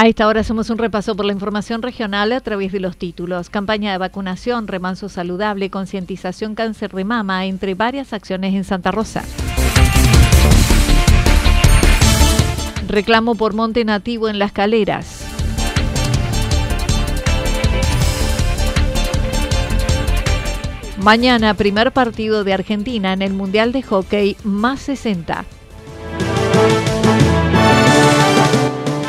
A esta hora hacemos un repaso por la información regional a través de los títulos. Campaña de vacunación, remanso saludable, concientización cáncer de mama, entre varias acciones en Santa Rosa. Reclamo por monte nativo en las caleras. Mañana, primer partido de Argentina en el Mundial de Hockey más 60.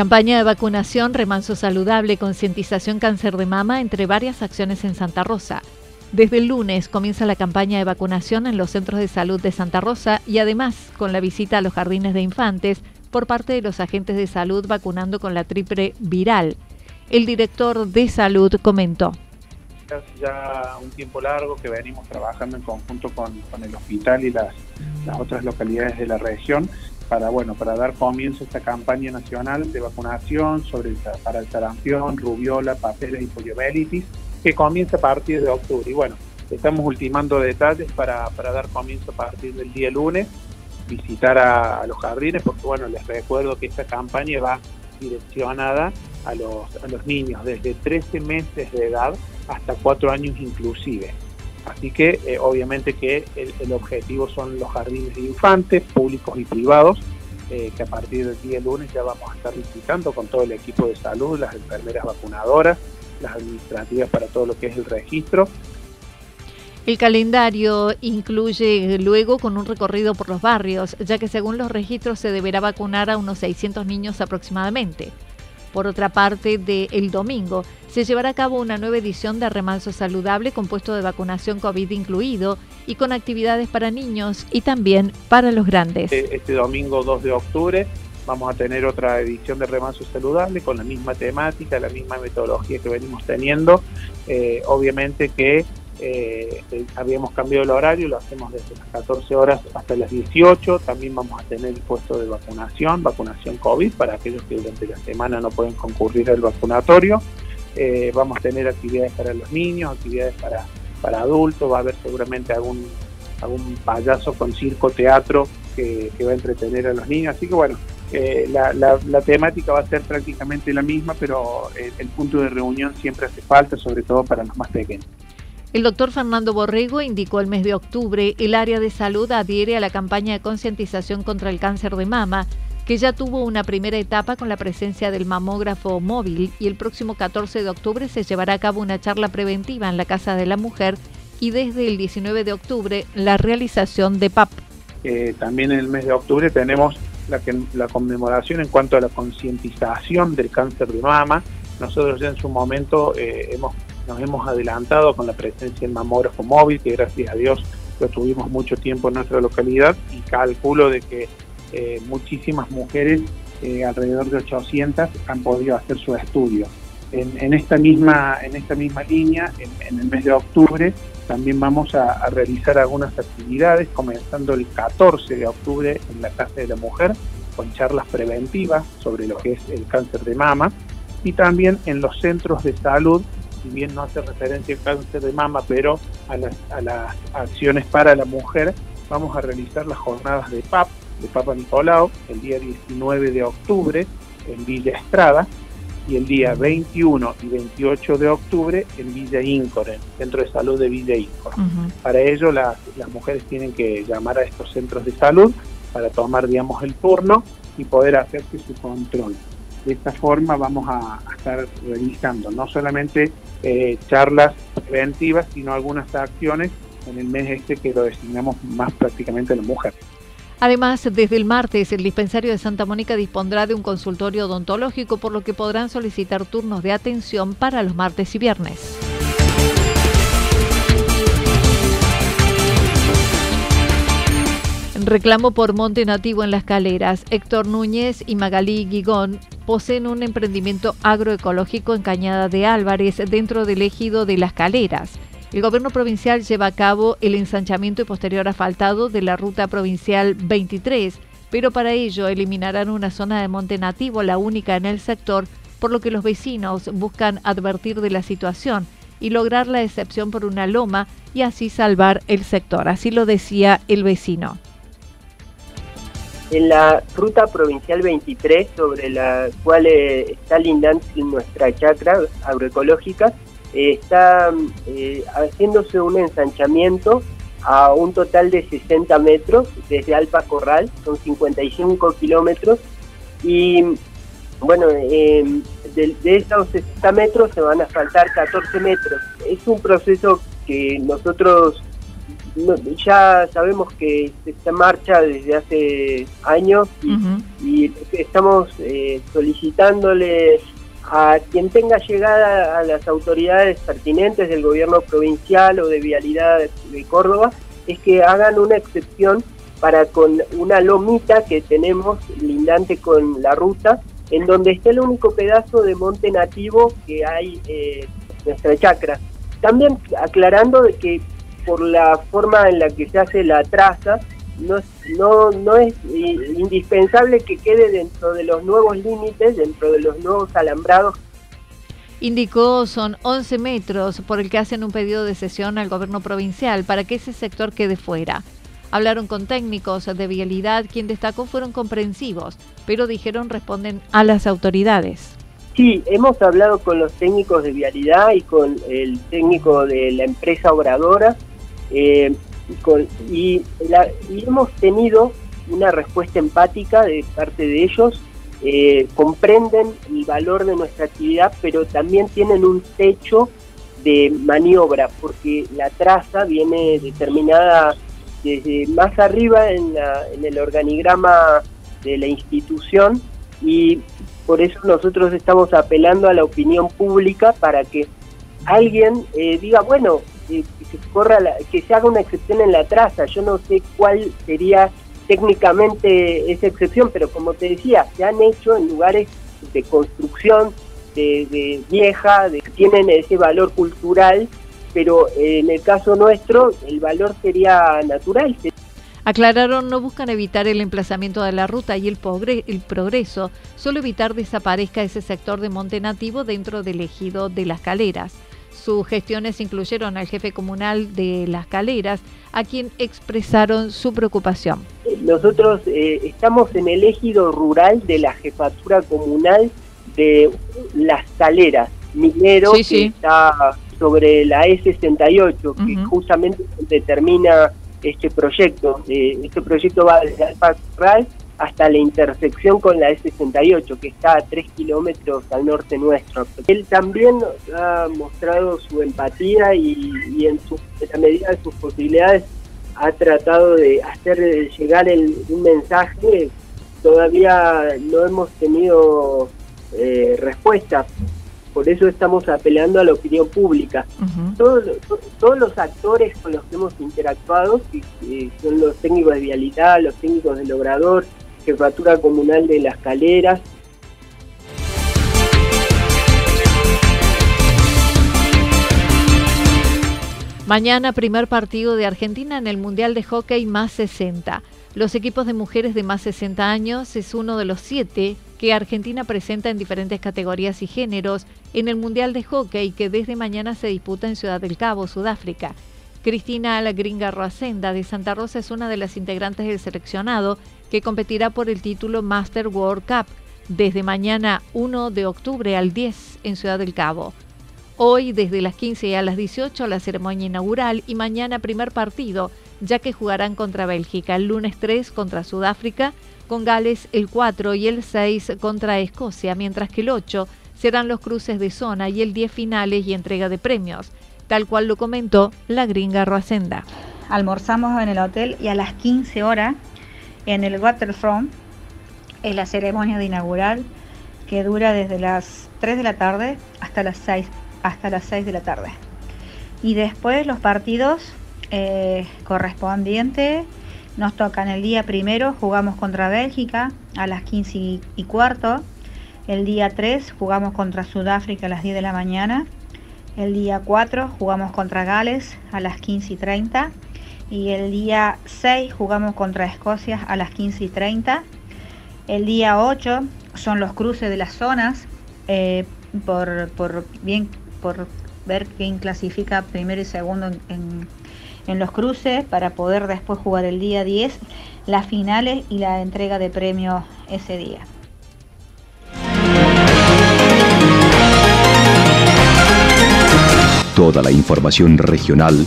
Campaña de vacunación, remanso saludable, concientización cáncer de mama, entre varias acciones en Santa Rosa. Desde el lunes comienza la campaña de vacunación en los centros de salud de Santa Rosa y además con la visita a los jardines de infantes por parte de los agentes de salud vacunando con la triple viral. El director de salud comentó. Ya un tiempo largo que venimos trabajando en conjunto con, el hospital y las otras localidades de la región para bueno para dar comienzo a esta campaña nacional de vacunación sobre el, para el sarampión, rubiola, papeles y poliomielitis, que comienza a partir de octubre. Y bueno, estamos ultimando detalles para, para dar comienzo a partir del día lunes, visitar a, los jardines, porque bueno, les recuerdo que esta campaña va direccionada a los, a los niños desde 13 meses de edad hasta 4 años inclusive. Así que eh, obviamente que el, objetivo son los jardines de infantes, públicos y privados, eh, que a partir del día lunes ya vamos a estar visitando con todo el equipo de salud, las enfermeras vacunadoras, las administrativas para todo lo que es el registro. El calendario incluye luego con un recorrido por los barrios, ya que según los registros se deberá vacunar a unos 600 niños aproximadamente. Por otra parte, de el domingo se llevará a cabo una nueva edición de Remanso Saludable con puesto de vacunación COVID incluido y con actividades para niños y también para los grandes. Este domingo 2 de octubre vamos a tener otra edición de Remanso Saludable con la misma temática, la misma metodología que venimos teniendo. Eh, obviamente que eh, habíamos cambiado el horario, lo hacemos desde las 14 horas hasta las 18. También vamos a tener el puesto de vacunación, vacunación COVID, para aquellos que durante la semana no pueden concurrir al vacunatorio. Eh, vamos a tener actividades para los niños, actividades para, para adultos, va a haber seguramente algún, algún payaso con circo, teatro que, va a entretener a los niños. Así que bueno, eh, la, la, temática va a ser prácticamente la misma, pero el punto de reunión siempre hace falta, sobre todo para los más pequeños. El doctor Fernando Borrego indicó el mes de octubre el área de salud adhiere a la campaña de concientización contra el cáncer de mama que ya tuvo una primera etapa con la presencia del mamógrafo móvil y el próximo 14 de octubre se llevará a cabo una charla preventiva en la Casa de la Mujer y desde el 19 de octubre la realización de PAP. Eh, también en el mes de octubre tenemos la, conmemoración en cuanto a la concientización del cáncer de mama. Nosotros ya en su momento eh, hemos, nos hemos adelantado con la presencia del mamógrafo móvil, que gracias a Dios lo tuvimos mucho tiempo en nuestra localidad y calculo de que eh, muchísimas mujeres, alrededor de 800, han podido hacer su estudio. En, esta, misma, en esta misma línea, en el mes de octubre, también vamos a, realizar algunas actividades, comenzando el 14 de octubre en la Casa de la Mujer, con charlas preventivas sobre lo que es el cáncer de mama, y también en los centros de salud, si bien no hace referencia al cáncer de mama, pero a las, a las acciones para la mujer, vamos a realizar las jornadas de PAP, de Papa Nicolau, el día 19 de octubre en Villa Estrada, y el día 21 y 28 de octubre en Villa Incor, en el Centro de Salud de Villa Incor. Para ello las, mujeres tienen que llamar a estos centros de salud para tomar, digamos, el turno y poder hacerse su control. De esta forma vamos a, estar realizando no solamente eh, charlas preventivas, sino algunas acciones en el mes este que lo designamos más prácticamente a la mujer. Además, desde el martes, el dispensario de Santa Mónica dispondrá de un consultorio odontológico, por lo que podrán solicitar turnos de atención para los martes y viernes. Reclamo por monte nativo en las caleras. Héctor Núñez y Magalí Guigón poseen un emprendimiento agroecológico en Cañada de Álvarez dentro del ejido de las caleras. El gobierno provincial lleva a cabo el ensanchamiento y posterior asfaltado de la ruta provincial 23, pero para ello eliminarán una zona de monte nativo, la única en el sector, por lo que los vecinos buscan advertir de la situación y lograr la excepción por una loma y así salvar el sector. Así lo decía el vecino. En la ruta provincial 23, sobre la cual eh, está lindante nuestra chacra agroecológica, está eh, haciéndose un ensanchamiento a un total de 60 metros desde Alpa Corral, son 55 kilómetros y bueno, em, de, esos 60 metros se van a faltar 14 metros. Es un proceso que nosotros ya sabemos que está en marcha desde hace años y, estamos eh, solicitándole a quien tenga llegada a las autoridades pertinentes del gobierno provincial o de vialidad de Córdoba es que hagan una excepción para con una lomita que tenemos lindante con la ruta, en donde está el único pedazo de monte nativo que hay eh, en nuestra chacra. También aclarando de que por la forma en la que se hace la traza, no, no, no es indispensable que quede dentro de los nuevos límites, dentro de los nuevos alambrados. Indicó son 11 metros por el que hacen un pedido de sesión al gobierno provincial para que ese sector quede fuera. Hablaron con técnicos de vialidad, quien destacó fueron comprensivos, pero dijeron responden a las autoridades. Sí, hemos hablado con los técnicos de vialidad y con el técnico de la empresa obradora. Eh, y, hemos tenido una respuesta empática de parte de ellos, eh, comprenden el valor de nuestra actividad, pero también tienen un techo de maniobra, porque la traza viene determinada desde más arriba en, el organigrama de la institución y por eso nosotros estamos apelando a la opinión pública para que alguien eh, diga, bueno, que, se corra que se haga una excepción en la traza. Yo no sé cuál sería técnicamente esa excepción, pero como te decía, se han hecho en lugares de construcción, de, vieja, de, que tienen ese valor cultural, pero en el caso nuestro el valor sería natural. Aclararon, no buscan evitar el emplazamiento de la ruta y el, el progreso, solo evitar desaparezca ese sector de monte nativo dentro del ejido de las caleras. Sus gestiones incluyeron al jefe comunal de Las Caleras, a quien expresaron su preocupación. Nosotros eh, estamos en el ejido rural de la jefatura comunal de Las Caleras, minero, que está sobre la E68, que justamente determina este proyecto. Eh, este proyecto va desde Alfa hasta la intersección con la E68, que está a 3 kilómetros al norte nuestro. Él también ha mostrado su empatía y, en, la medida de sus posibilidades ha tratado de hacer llegar un mensaje. Todavía no hemos tenido eh, respuesta, por eso estamos apelando a la opinión pública. todos, todos, los actores con los que hemos interactuado, que, son los técnicos de vialidad, los técnicos del obrador, jefatura comunal de las caleras, Mañana primer partido de Argentina en el Mundial de Hockey más 60. Los equipos de mujeres de más 60 años es uno de los siete que Argentina presenta en diferentes categorías y géneros en el Mundial de Hockey que desde mañana se disputa en Ciudad del Cabo, Sudáfrica. Cristina La Gringa Roacenda de Santa Rosa es una de las integrantes del seleccionado que competirá por el título Master World Cup desde mañana 1 de octubre al 10 en Ciudad del Cabo. Hoy desde las 15 a las 18 la ceremonia inaugural y mañana primer partido, ya que jugarán contra Bélgica, el lunes 3 contra Sudáfrica con Gales el 4 y el 6 contra Escocia, mientras que el 8 serán los cruces de zona y el 10 finales y entrega de premios, tal cual lo comentó la gringa Roacenda. Almorzamos en el hotel y a las 15 horas en el Waterfront es la ceremonia de inaugural que dura desde las 3 de la tarde hasta las 6, hasta las 6 de la tarde. Y después los partidos eh, correspondientes nos tocan el día primero, jugamos contra Bélgica a las 15 y cuarto. El día 3 jugamos contra Sudáfrica a las 10 de la mañana. El día 4 jugamos contra Gales a las 15 y 30. Y el día 6 jugamos contra Escocia a las 15 y 30. El día 8 son los cruces de las zonas eh, por, bien, por ver quién clasifica primero y segundo en en los cruces para poder después jugar el día 10 las finales y la entrega de premios ese día. Toda la información regional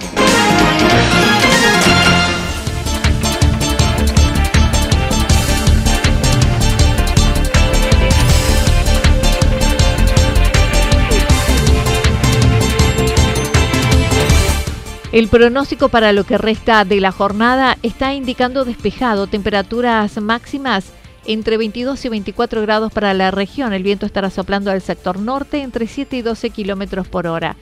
El pronóstico para lo que resta de la jornada está indicando despejado, temperaturas máximas entre 22 y 24 grados para la región. El viento estará soplando al sector norte entre 7 y 12 kilómetros por hora.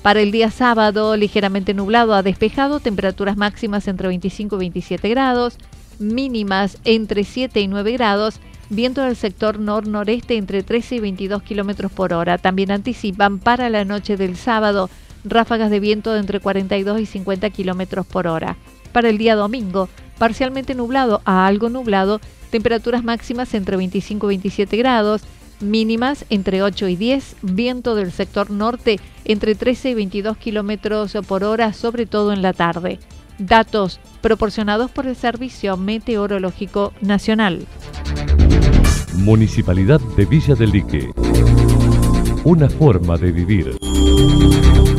Para el día sábado, ligeramente nublado a despejado, temperaturas máximas entre 25 y 27 grados, mínimas entre 7 y 9 grados, viento del sector nor-noreste entre 13 y 22 kilómetros por hora. También anticipan para la noche del sábado ráfagas de viento de entre 42 y 50 kilómetros por hora. Para el día domingo, parcialmente nublado a algo nublado, temperaturas máximas entre 25 y 27 grados, mínimas entre 8 y 10, viento del sector norte entre 13 y 22 kilómetros por hora, sobre todo en la tarde. Datos proporcionados por el Servicio Meteorológico Nacional. Municipalidad de Villa del Lique. Una forma de vivir.